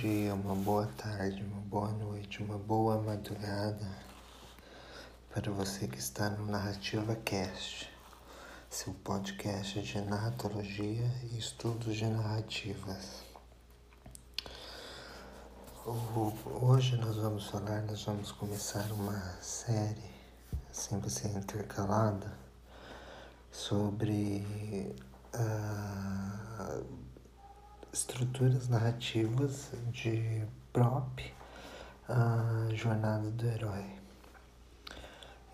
dia, uma boa tarde, uma boa noite, uma boa madrugada para você que está no Narrativa Cast, seu podcast de narratologia e estudos de narrativas. Hoje nós vamos falar, nós vamos começar uma série, assim vai ser intercalada, sobre uh, estruturas narrativas de prop a jornada do herói.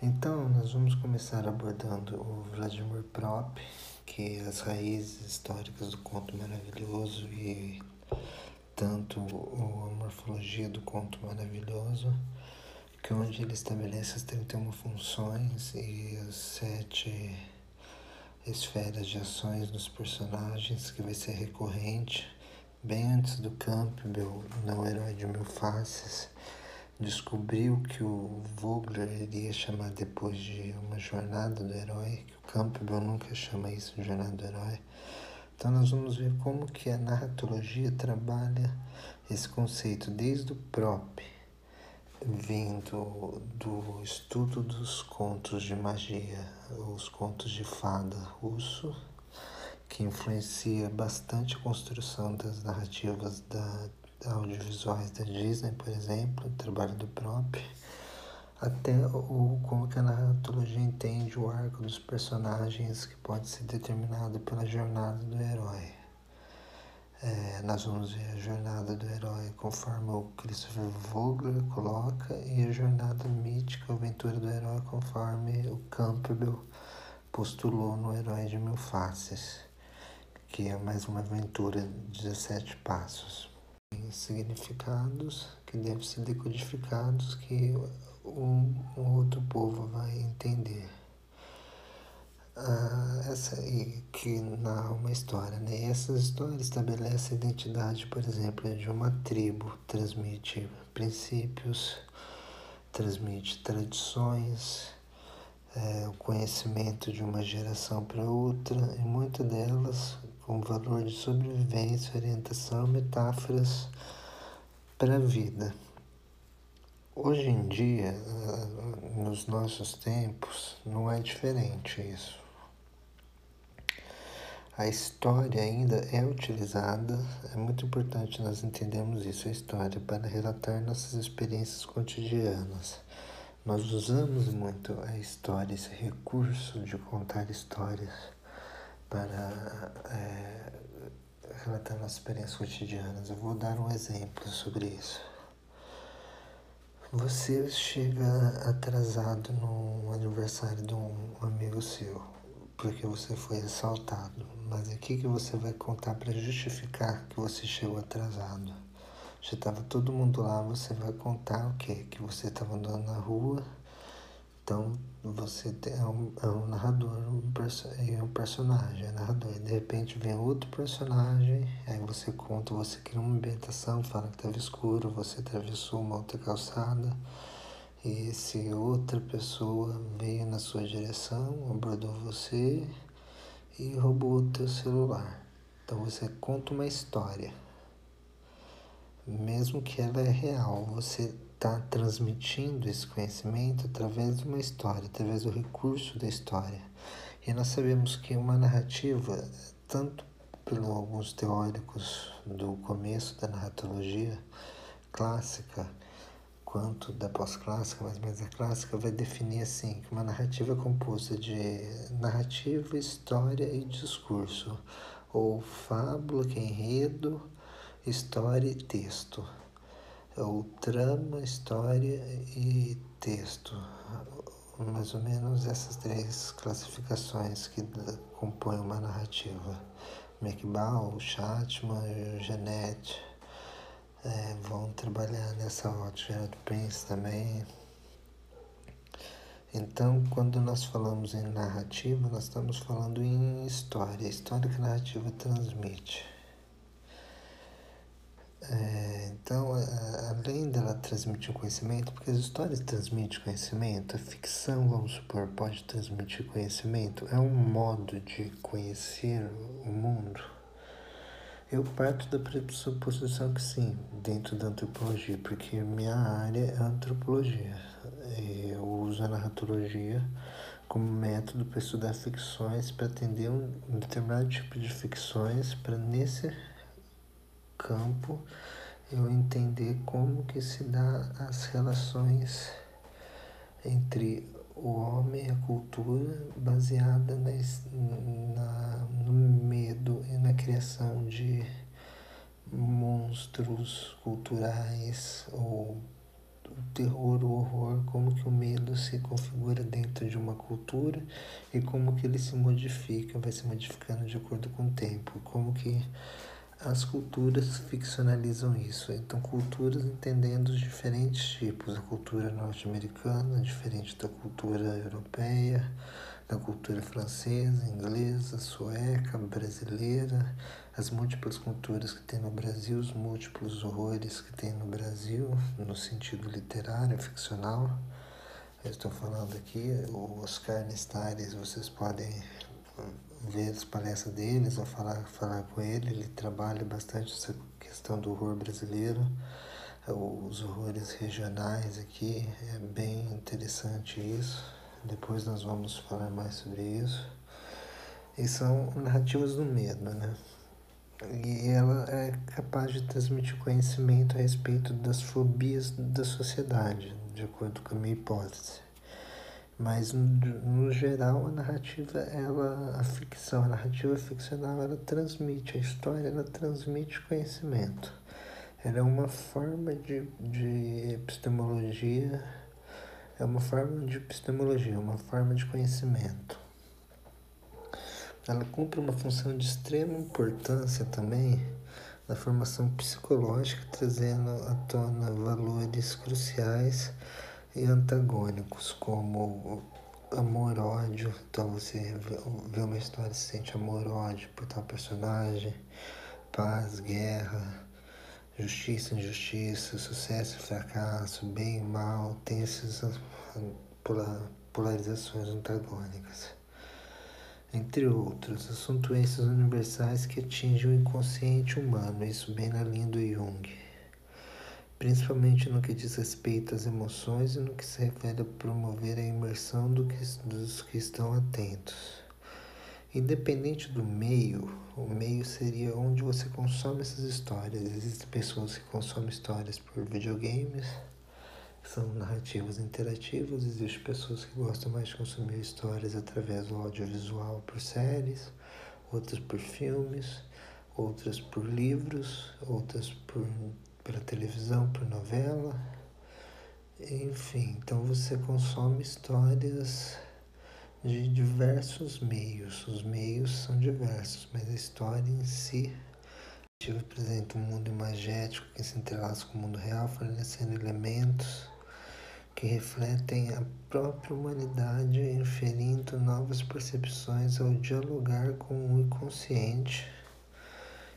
Então, nós vamos começar abordando o Vladimir Prop, que é as raízes históricas do conto maravilhoso e tanto a morfologia do conto maravilhoso, que é onde ele estabelece as 31 funções e as sete esferas de ações dos personagens, que vai ser recorrente Bem antes do Campbell, não herói de mil faces, descobriu que o Vogler iria chamar depois de uma jornada do herói, que o Campbell nunca chama isso de jornada do herói. Então nós vamos ver como que a narratologia trabalha esse conceito desde o prop, vindo do estudo dos contos de magia, os contos de fada russo, que influencia bastante a construção das narrativas da, audiovisuais da Disney, por exemplo, o trabalho do próprio, até o, como que a narratologia entende o arco dos personagens que pode ser determinado pela jornada do herói. É, nós vamos ver a jornada do herói conforme o Christopher Vogler coloca e a jornada mítica, a aventura do herói conforme o Campbell postulou no Herói de Mil Faces que é mais uma aventura de 17 passos. Tem significados que devem ser decodificados que um, um outro povo vai entender. Ah, essa aí que narra uma história, né? E essas histórias estabelecem a identidade, por exemplo, de uma tribo, transmite princípios, transmite tradições, é, o conhecimento de uma geração para outra, e muitas delas com valor de sobrevivência, orientação, metáforas para a vida. Hoje em dia, nos nossos tempos, não é diferente isso. A história ainda é utilizada, é muito importante nós entendermos isso, a história, para relatar nossas experiências cotidianas. Nós usamos muito a história, esse recurso de contar histórias para é, relatar nossas experiências cotidianas. Eu vou dar um exemplo sobre isso. Você chega atrasado no aniversário de um amigo seu, porque você foi assaltado. Mas o que, você vai contar para justificar que você chegou atrasado? Já estava todo mundo lá, você vai contar o quê? Que você estava andando na rua então você é, um, é um narrador um e um personagem, é narrador. E de repente vem outro personagem, aí você conta, você cria uma ambientação, fala que estava escuro, você atravessou uma outra calçada, e se outra pessoa veio na sua direção, abordou você e roubou o teu celular. Então você conta uma história. Mesmo que ela é real, você está transmitindo esse conhecimento através de uma história, através do recurso da história. E nós sabemos que uma narrativa, tanto por alguns teóricos do começo da narratologia clássica, quanto da pós-clássica, mas mais a clássica, vai definir assim, que uma narrativa é composta de narrativa, história e discurso, ou fábula, que é enredo, história e texto ou trama, história e texto. Mais ou menos essas três classificações que compõem uma narrativa. McBall, Chatman Jeanette é, vão trabalhar nessa ótica, do Prince também. Então, quando nós falamos em narrativa, nós estamos falando em história, história que a narrativa transmite. É, então, além dela transmitir conhecimento, porque as histórias transmitem conhecimento, a ficção, vamos supor, pode transmitir conhecimento, é um modo de conhecer o mundo. Eu parto da pressuposição que sim, dentro da antropologia, porque minha área é antropologia. Eu uso a narratologia como método para estudar ficções, para atender um determinado tipo de ficções, para nesse campo eu entender como que se dá as relações entre o homem e a cultura baseada na, na, no medo e na criação de monstros culturais ou o terror, o horror, como que o medo se configura dentro de uma cultura e como que ele se modifica, vai se modificando de acordo com o tempo, como que as culturas ficcionalizam isso. Então, culturas entendendo os diferentes tipos. A cultura norte-americana, diferente da cultura europeia, da cultura francesa, inglesa, sueca, brasileira, as múltiplas culturas que tem no Brasil, os múltiplos horrores que tem no Brasil, no sentido literário, ficcional. Eu estou falando aqui, o Oscar Nestares, vocês podem ver as palestras deles ou falar, falar com ele. Ele trabalha bastante essa questão do horror brasileiro, os horrores regionais aqui. É bem interessante isso. Depois nós vamos falar mais sobre isso. E são narrativas do medo, né? E ela é capaz de transmitir conhecimento a respeito das fobias da sociedade, de acordo com a minha hipótese. Mas no geral a narrativa, ela, a ficção, a narrativa ficcional, ela transmite a história, ela transmite conhecimento. Ela é uma forma de, de epistemologia, é uma forma de epistemologia, uma forma de conhecimento. Ela cumpre uma função de extrema importância também na formação psicológica, trazendo à tona valores cruciais e antagônicos, como amor-ódio. Então você vê uma história e se sente amor-ódio por tal personagem, paz, guerra, justiça, injustiça, sucesso fracasso, bem e mal, tem essas polarizações antagônicas. Entre outros, doenças universais que atingem o inconsciente humano, isso bem na linha do Jung principalmente no que diz respeito às emoções e no que se refere a promover a imersão do que, dos que estão atentos. Independente do meio, o meio seria onde você consome essas histórias. Existem pessoas que consomem histórias por videogames, que são narrativas interativas, existem pessoas que gostam mais de consumir histórias através do audiovisual por séries, outras por filmes, outras por livros, outras por pela televisão, por novela, enfim, então você consome histórias de diversos meios. Os meios são diversos, mas a história em si apresenta um mundo imagético que se entrelaça com o mundo real, fornecendo elementos que refletem a própria humanidade, inferindo novas percepções ao dialogar com o inconsciente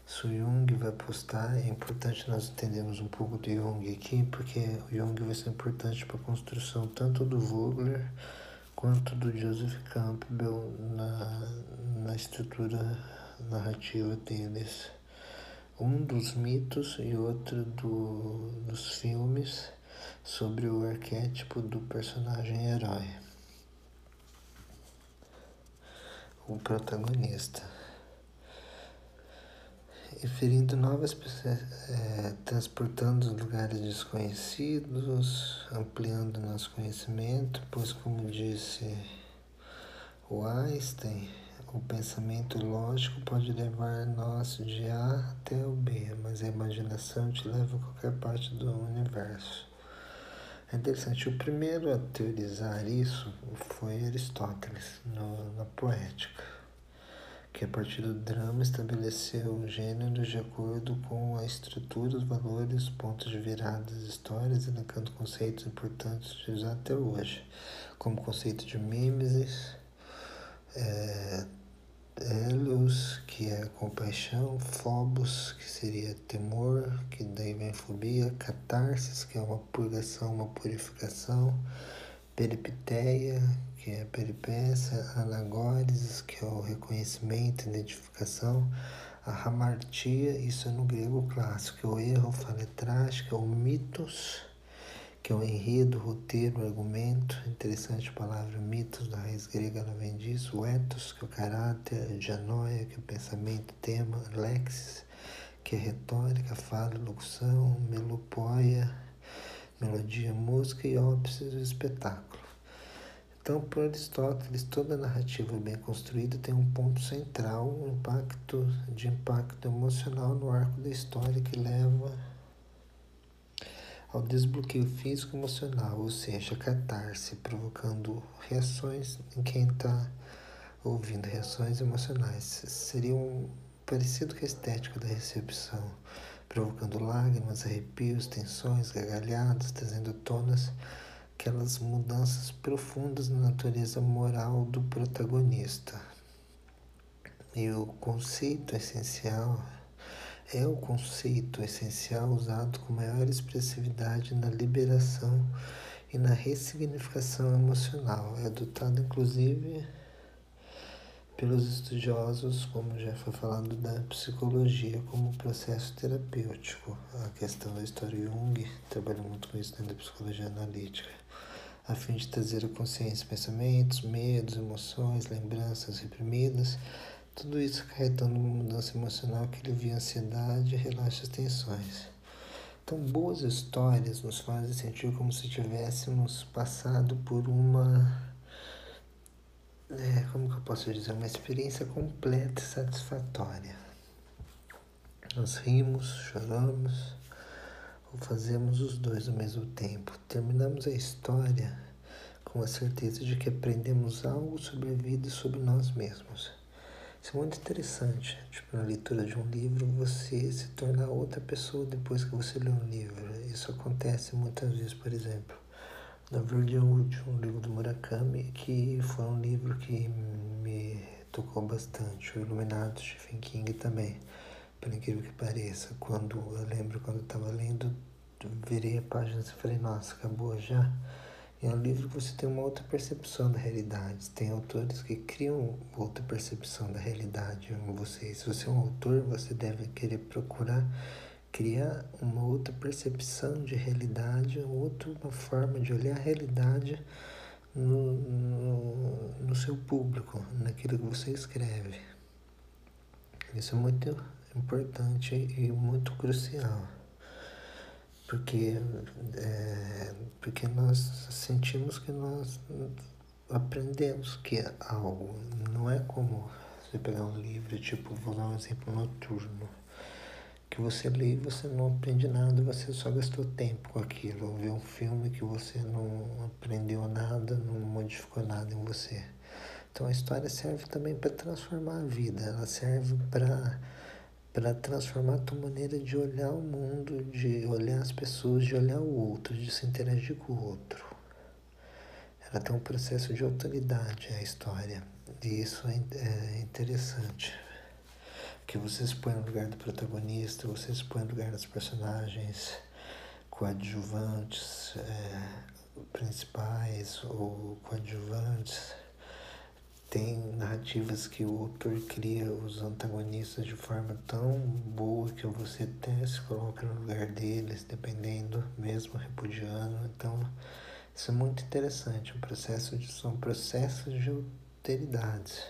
se o Jung vai postar, é importante nós entendermos um pouco do Jung aqui, porque o Jung vai ser importante para a construção tanto do Vogler quanto do Joseph Campbell na, na estrutura narrativa deles. Um dos mitos e outro do, dos filmes sobre o arquétipo do personagem herói, o protagonista referindo novas pessoas, é, transportando lugares desconhecidos, ampliando nosso conhecimento, pois, como disse o Einstein, o pensamento lógico pode levar nós de A até o B, mas a imaginação te leva a qualquer parte do universo. É interessante, o primeiro a teorizar isso foi Aristóteles, no, na Poética que a partir do drama estabeleceu gêneros de acordo com a estrutura, os valores, os pontos de virada das histórias, elencando conceitos importantes utilizados até hoje, como o conceito de mimesis, é, Helios, que é compaixão, Phobos, que seria temor, que daí vem fobia, Catarsis, que é uma purgação, uma purificação, Peripteia, que é a peripécia, anagórises, que é o reconhecimento, identificação, A hamartia, isso é no grego clássico, o erro, falha trágica, o mitos, que é o enredo, roteiro, argumento, interessante a palavra mitos, da raiz grega ela vem disso, o ethos, que é o caráter, dianoia, que é o pensamento, tema, lexis, que é retórica, fala, locução, melopoia, melodia, música e ópsis, o espetáculo. Então, por Aristóteles, toda narrativa bem construída tem um ponto central, um impacto de impacto emocional no arco da história que leva ao desbloqueio físico emocional, ou seja, catarse, provocando reações em quem está ouvindo, reações emocionais. Seria um parecido com a estética da recepção, provocando lágrimas, arrepios, tensões, gargalhadas, trazendo tonas aquelas mudanças profundas na natureza moral do protagonista. E o conceito essencial é o conceito essencial usado com maior expressividade na liberação e na ressignificação emocional. É adotado inclusive pelos estudiosos, como já foi falado, da psicologia como processo terapêutico. A questão da história Jung trabalha muito com isso dentro da psicologia analítica, a fim de trazer a consciência pensamentos, medos, emoções, lembranças reprimidas, tudo isso acarretando uma mudança emocional que alivia a ansiedade e relaxa as tensões. Então, boas histórias nos fazem sentir como se tivéssemos passado por uma é, como que eu posso dizer, uma experiência completa e satisfatória. Nós rimos, choramos, ou fazemos os dois ao mesmo tempo. Terminamos a história com a certeza de que aprendemos algo sobre a vida e sobre nós mesmos. Isso é muito interessante. Tipo, na leitura de um livro, você se torna outra pessoa depois que você lê um livro. Isso acontece muitas vezes, por exemplo na Wood, um livro do Murakami, que foi um livro que me tocou bastante. O Iluminado Stephen King também, por incrível que pareça. Quando eu lembro quando eu estava lendo, virei a página e falei, nossa, acabou já. E é um livro que você tem uma outra percepção da realidade. Tem autores que criam outra percepção da realidade em você. Se você é um autor, você deve querer procurar criar uma outra percepção de realidade, outra forma de olhar a realidade no, no, no seu público, naquilo que você escreve. Isso é muito importante e muito crucial, porque, é, porque nós sentimos que nós aprendemos que é algo, não é como você pegar um livro, tipo, vou dar um exemplo noturno que você lê e você não aprende nada, você só gastou tempo com aquilo. Ou vê um filme que você não aprendeu nada, não modificou nada em você. Então a história serve também para transformar a vida, ela serve para para transformar a tua maneira de olhar o mundo, de olhar as pessoas, de olhar o outro, de se interagir com o outro. Ela tem um processo de autoridade, a história, e isso é, é interessante que você se põe no lugar do protagonista, você se põe no lugar dos personagens coadjuvantes, é, principais ou coadjuvantes. Tem narrativas que o autor cria os antagonistas de forma tão boa que você até se coloca no lugar deles, dependendo, mesmo repudiando. Então, isso é muito interessante. Um processo de, são processos de alteridades.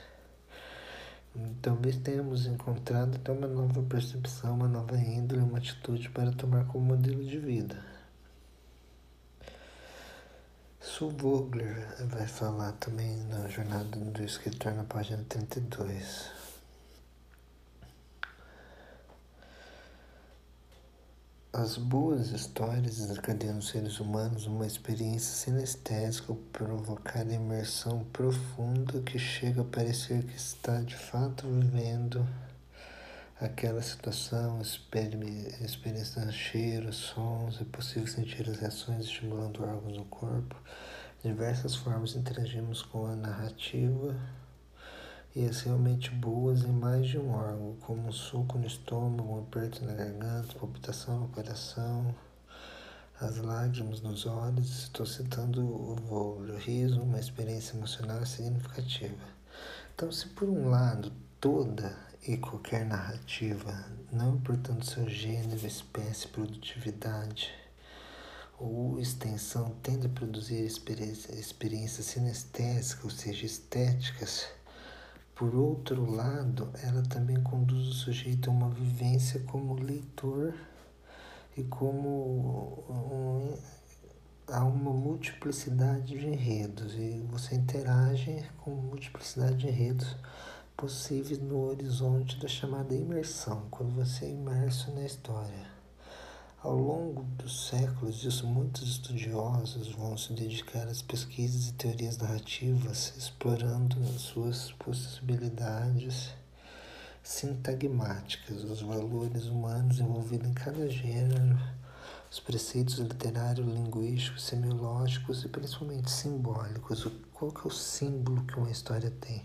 Talvez tenhamos encontrado até uma nova percepção, uma nova índole, uma atitude para tomar como modelo de vida. Sul Vogler vai falar também na jornada do escritor na página 32. As boas histórias desencadeiam nos seres humanos uma experiência sinestésica ou provocar imersão profunda que chega a parecer que está de fato vivendo aquela situação, experienciando cheiros, sons, é possível sentir as reações estimulando órgãos do corpo. Diversas formas interagimos com a narrativa e as realmente boas em mais de um órgão, como um suco no estômago, um aperto na garganta, palpitação no coração, as lágrimas nos olhos. Estou citando o voo, o riso, uma experiência emocional significativa. Então, se por um lado toda e qualquer narrativa, não importando seu gênero, espécie, produtividade ou extensão, tende a produzir experiências sinestésicas, ou seja, estéticas. Por outro lado, ela também conduz o sujeito a uma vivência como leitor e como um, há uma multiplicidade de enredos e você interage com multiplicidade de enredos possíveis no horizonte da chamada imersão, quando você é imerso na história. Ao longo dos séculos, isso, muitos estudiosos vão se dedicar às pesquisas e teorias narrativas, explorando suas possibilidades sintagmáticas, os valores humanos envolvidos em cada gênero, os preceitos literários, linguísticos, semiológicos e principalmente simbólicos. Qual que é o símbolo que uma história tem?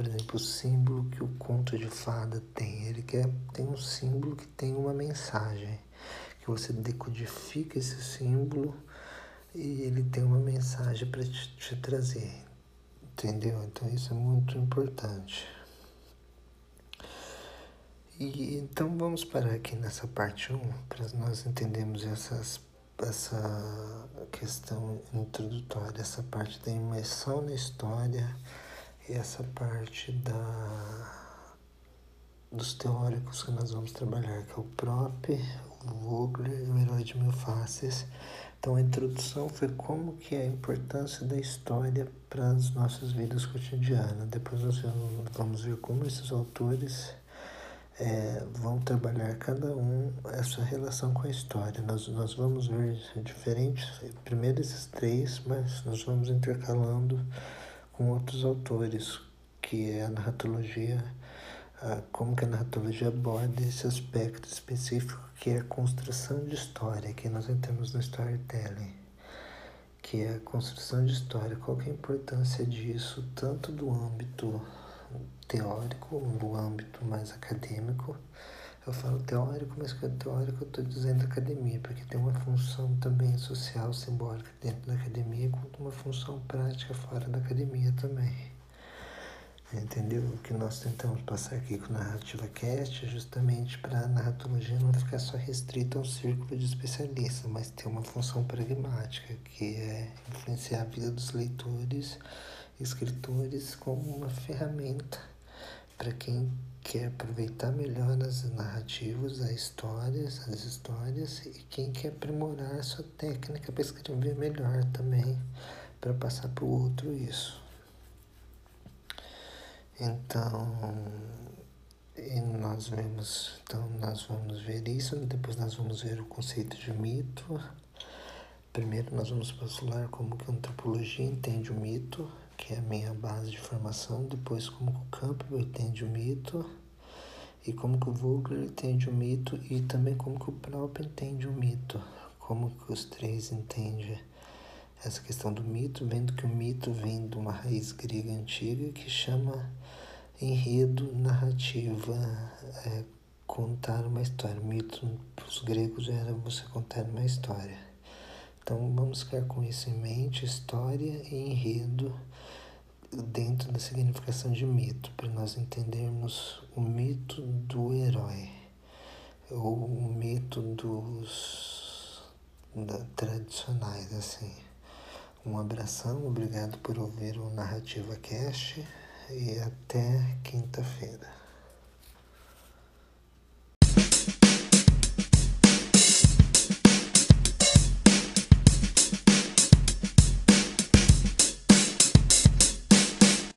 Por exemplo, o símbolo que o conto de fada tem. Ele quer, tem um símbolo que tem uma mensagem que você decodifica esse símbolo e ele tem uma mensagem para te, te trazer, entendeu? Então isso é muito importante. E então vamos parar aqui nessa parte 1 para nós entendermos essas, essa questão introdutória, essa parte da imersão na história essa parte da dos teóricos que nós vamos trabalhar, que é o Prop, o Vogler e o Herói de Mil Faces. Então a introdução foi como que é a importância da história para as nossas vidas cotidianas. Depois nós vamos ver como esses autores é, vão trabalhar cada um essa relação com a história. Nós, nós vamos ver diferentes, primeiro esses três, mas nós vamos intercalando com outros autores, que é a narratologia como que a narratologia aborda esse aspecto específico que é a construção de história, que nós entramos no storytelling, que é a construção de história. Qual que é a importância disso, tanto do âmbito teórico, do âmbito mais acadêmico. Eu falo teórico, mas que é teórico eu estou dizendo academia, porque tem uma função também social, simbólica dentro da academia, quanto uma função prática fora da academia também. Entendeu? O que nós tentamos passar aqui com Narrativa Cast é justamente para a narratologia não ficar só restrita a um círculo de especialistas, mas ter uma função pragmática, que é influenciar a vida dos leitores, escritores como uma ferramenta para quem quer aproveitar melhor as narrativas, as histórias, as histórias e quem quer aprimorar a sua técnica para escrever melhor também, para passar para o outro isso. Então, nós vemos, então nós vamos ver isso, depois nós vamos ver o conceito de mito. Primeiro nós vamos postular como que a antropologia entende o mito, que é a minha base de formação, depois como que o Campbell entende o mito, e como que o Vogler entende o mito, e também como que o próprio entende o mito, como que os três entendem essa questão do mito, vendo que o mito vem de uma raiz grega antiga que chama enredo, narrativa, é, contar uma história. Mito para os gregos era você contar uma história. Então vamos ficar com isso em mente, história e enredo dentro da significação de mito, para nós entendermos o mito do herói, ou o mito dos da, tradicionais, assim. Um abração, obrigado por ouvir o Narrativa Cast e até quinta-feira.